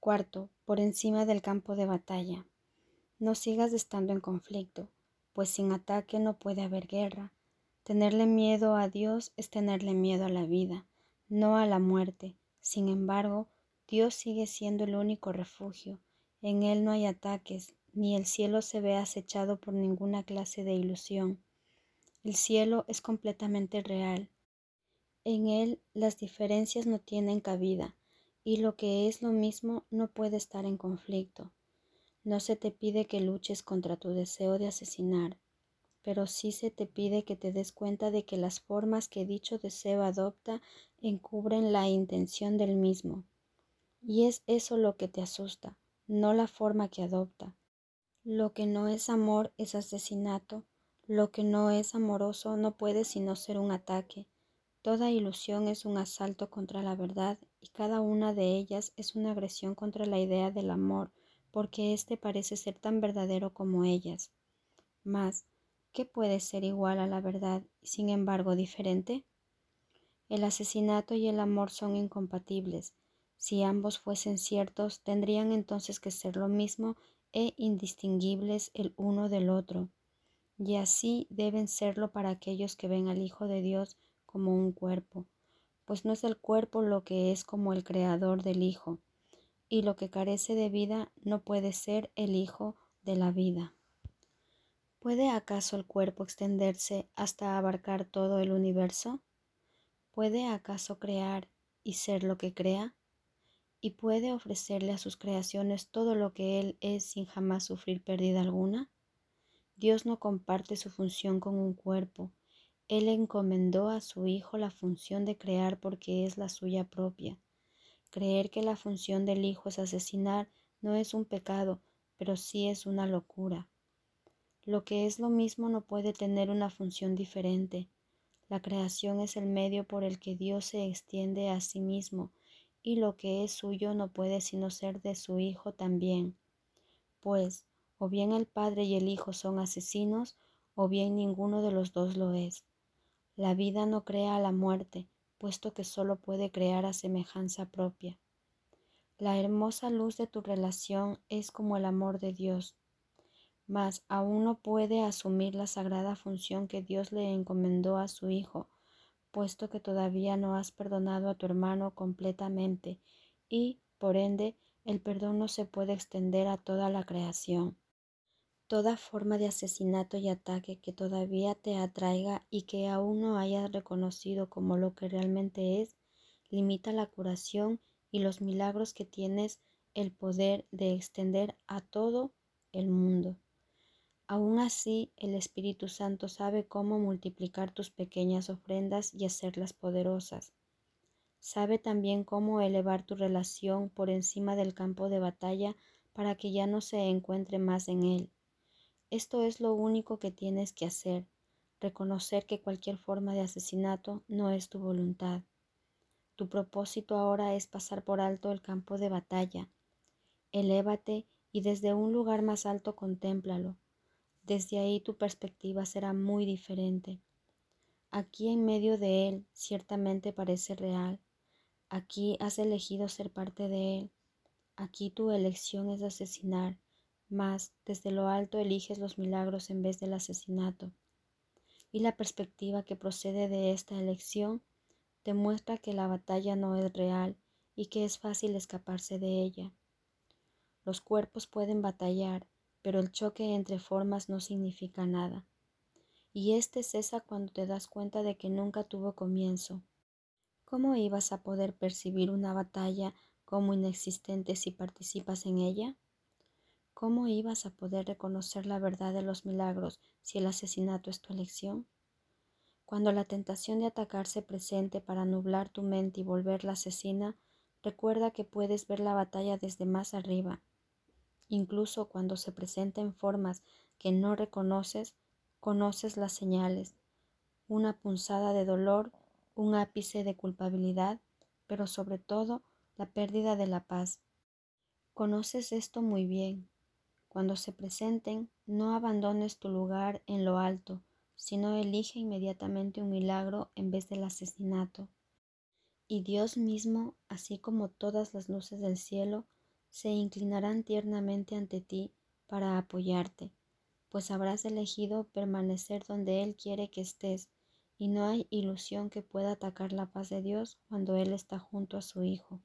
Cuarto, por encima del campo de batalla. No sigas estando en conflicto, pues sin ataque no puede haber guerra. Tenerle miedo a Dios es tenerle miedo a la vida, no a la muerte. Sin embargo, Dios sigue siendo el único refugio. En Él no hay ataques, ni el cielo se ve acechado por ninguna clase de ilusión. El cielo es completamente real. En él las diferencias no tienen cabida y lo que es lo mismo no puede estar en conflicto. No se te pide que luches contra tu deseo de asesinar, pero sí se te pide que te des cuenta de que las formas que dicho deseo adopta encubren la intención del mismo. Y es eso lo que te asusta, no la forma que adopta. Lo que no es amor es asesinato, lo que no es amoroso no puede sino ser un ataque. Toda ilusión es un asalto contra la verdad y cada una de ellas es una agresión contra la idea del amor, porque éste parece ser tan verdadero como ellas. Mas, ¿qué puede ser igual a la verdad y sin embargo diferente? El asesinato y el amor son incompatibles. Si ambos fuesen ciertos, tendrían entonces que ser lo mismo e indistinguibles el uno del otro y así deben serlo para aquellos que ven al Hijo de Dios como un cuerpo, pues no es el cuerpo lo que es como el creador del Hijo, y lo que carece de vida no puede ser el Hijo de la vida. ¿Puede acaso el cuerpo extenderse hasta abarcar todo el universo? ¿Puede acaso crear y ser lo que crea? ¿Y puede ofrecerle a sus creaciones todo lo que Él es sin jamás sufrir pérdida alguna? Dios no comparte su función con un cuerpo. Él encomendó a su Hijo la función de crear porque es la suya propia. Creer que la función del Hijo es asesinar no es un pecado, pero sí es una locura. Lo que es lo mismo no puede tener una función diferente. La creación es el medio por el que Dios se extiende a sí mismo, y lo que es suyo no puede sino ser de su Hijo también. Pues, o bien el Padre y el Hijo son asesinos, o bien ninguno de los dos lo es. La vida no crea a la muerte, puesto que solo puede crear a semejanza propia. La hermosa luz de tu relación es como el amor de Dios, mas aún no puede asumir la sagrada función que Dios le encomendó a su Hijo, puesto que todavía no has perdonado a tu hermano completamente y, por ende, el perdón no se puede extender a toda la creación. Toda forma de asesinato y ataque que todavía te atraiga y que aún no hayas reconocido como lo que realmente es, limita la curación y los milagros que tienes el poder de extender a todo el mundo. Aún así, el Espíritu Santo sabe cómo multiplicar tus pequeñas ofrendas y hacerlas poderosas. Sabe también cómo elevar tu relación por encima del campo de batalla para que ya no se encuentre más en él. Esto es lo único que tienes que hacer, reconocer que cualquier forma de asesinato no es tu voluntad. Tu propósito ahora es pasar por alto el campo de batalla. Elévate y desde un lugar más alto contémplalo. Desde ahí tu perspectiva será muy diferente. Aquí en medio de él ciertamente parece real. Aquí has elegido ser parte de él. Aquí tu elección es asesinar mas desde lo alto eliges los milagros en vez del asesinato. Y la perspectiva que procede de esta elección demuestra que la batalla no es real y que es fácil escaparse de ella. Los cuerpos pueden batallar, pero el choque entre formas no significa nada. Y este cesa cuando te das cuenta de que nunca tuvo comienzo. ¿Cómo ibas a poder percibir una batalla como inexistente si participas en ella? ¿Cómo ibas a poder reconocer la verdad de los milagros si el asesinato es tu elección? Cuando la tentación de atacar se presente para nublar tu mente y volverla asesina, recuerda que puedes ver la batalla desde más arriba. Incluso cuando se presenta en formas que no reconoces, conoces las señales, una punzada de dolor, un ápice de culpabilidad, pero sobre todo la pérdida de la paz. Conoces esto muy bien, cuando se presenten, no abandones tu lugar en lo alto, sino elige inmediatamente un milagro en vez del asesinato. Y Dios mismo, así como todas las luces del cielo, se inclinarán tiernamente ante ti para apoyarte, pues habrás elegido permanecer donde Él quiere que estés, y no hay ilusión que pueda atacar la paz de Dios cuando Él está junto a su Hijo.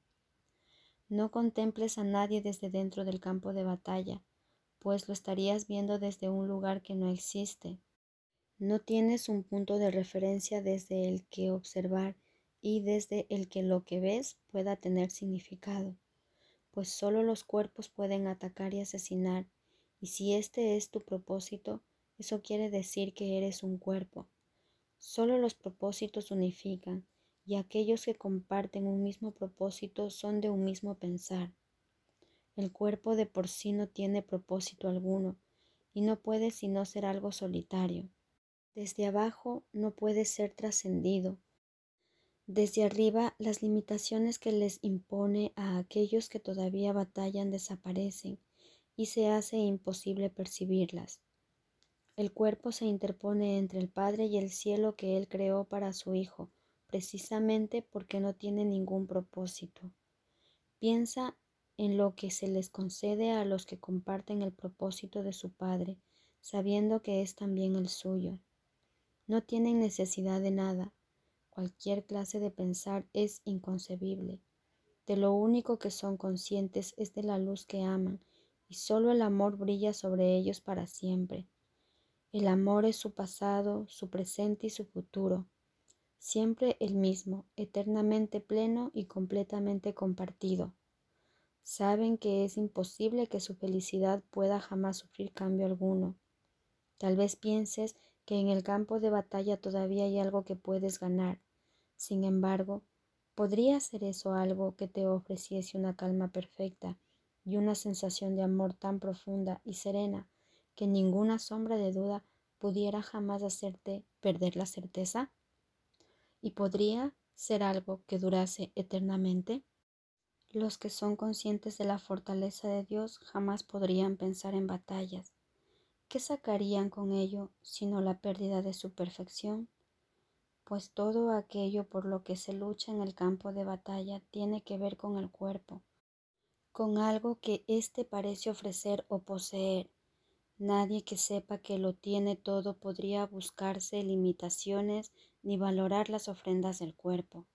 No contemples a nadie desde dentro del campo de batalla, pues lo estarías viendo desde un lugar que no existe. No tienes un punto de referencia desde el que observar y desde el que lo que ves pueda tener significado, pues solo los cuerpos pueden atacar y asesinar, y si este es tu propósito, eso quiere decir que eres un cuerpo. Solo los propósitos unifican, y aquellos que comparten un mismo propósito son de un mismo pensar. El cuerpo de por sí no tiene propósito alguno, y no puede sino ser algo solitario. Desde abajo no puede ser trascendido. Desde arriba las limitaciones que les impone a aquellos que todavía batallan desaparecen y se hace imposible percibirlas. El cuerpo se interpone entre el Padre y el cielo que Él creó para su Hijo, precisamente porque no tiene ningún propósito. Piensa en lo que se les concede a los que comparten el propósito de su Padre, sabiendo que es también el suyo. No tienen necesidad de nada. Cualquier clase de pensar es inconcebible. De lo único que son conscientes es de la luz que aman, y solo el amor brilla sobre ellos para siempre. El amor es su pasado, su presente y su futuro siempre el mismo, eternamente pleno y completamente compartido. Saben que es imposible que su felicidad pueda jamás sufrir cambio alguno. Tal vez pienses que en el campo de batalla todavía hay algo que puedes ganar. Sin embargo, ¿podría ser eso algo que te ofreciese una calma perfecta y una sensación de amor tan profunda y serena que ninguna sombra de duda pudiera jamás hacerte perder la certeza? y podría ser algo que durase eternamente? Los que son conscientes de la fortaleza de Dios jamás podrían pensar en batallas. ¿Qué sacarían con ello sino la pérdida de su perfección? Pues todo aquello por lo que se lucha en el campo de batalla tiene que ver con el cuerpo, con algo que éste parece ofrecer o poseer, Nadie que sepa que lo tiene todo podría buscarse limitaciones ni valorar las ofrendas del cuerpo.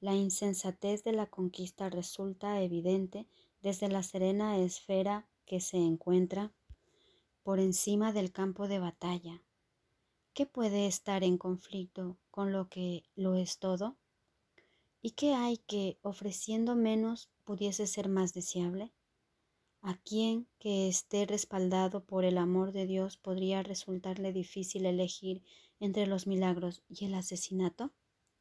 La insensatez de la conquista resulta evidente desde la serena esfera que se encuentra por encima del campo de batalla. ¿Qué puede estar en conflicto con lo que lo es todo? ¿Y qué hay que, ofreciendo menos, pudiese ser más deseable? ¿A quién que esté respaldado por el amor de Dios podría resultarle difícil elegir entre los milagros y el asesinato?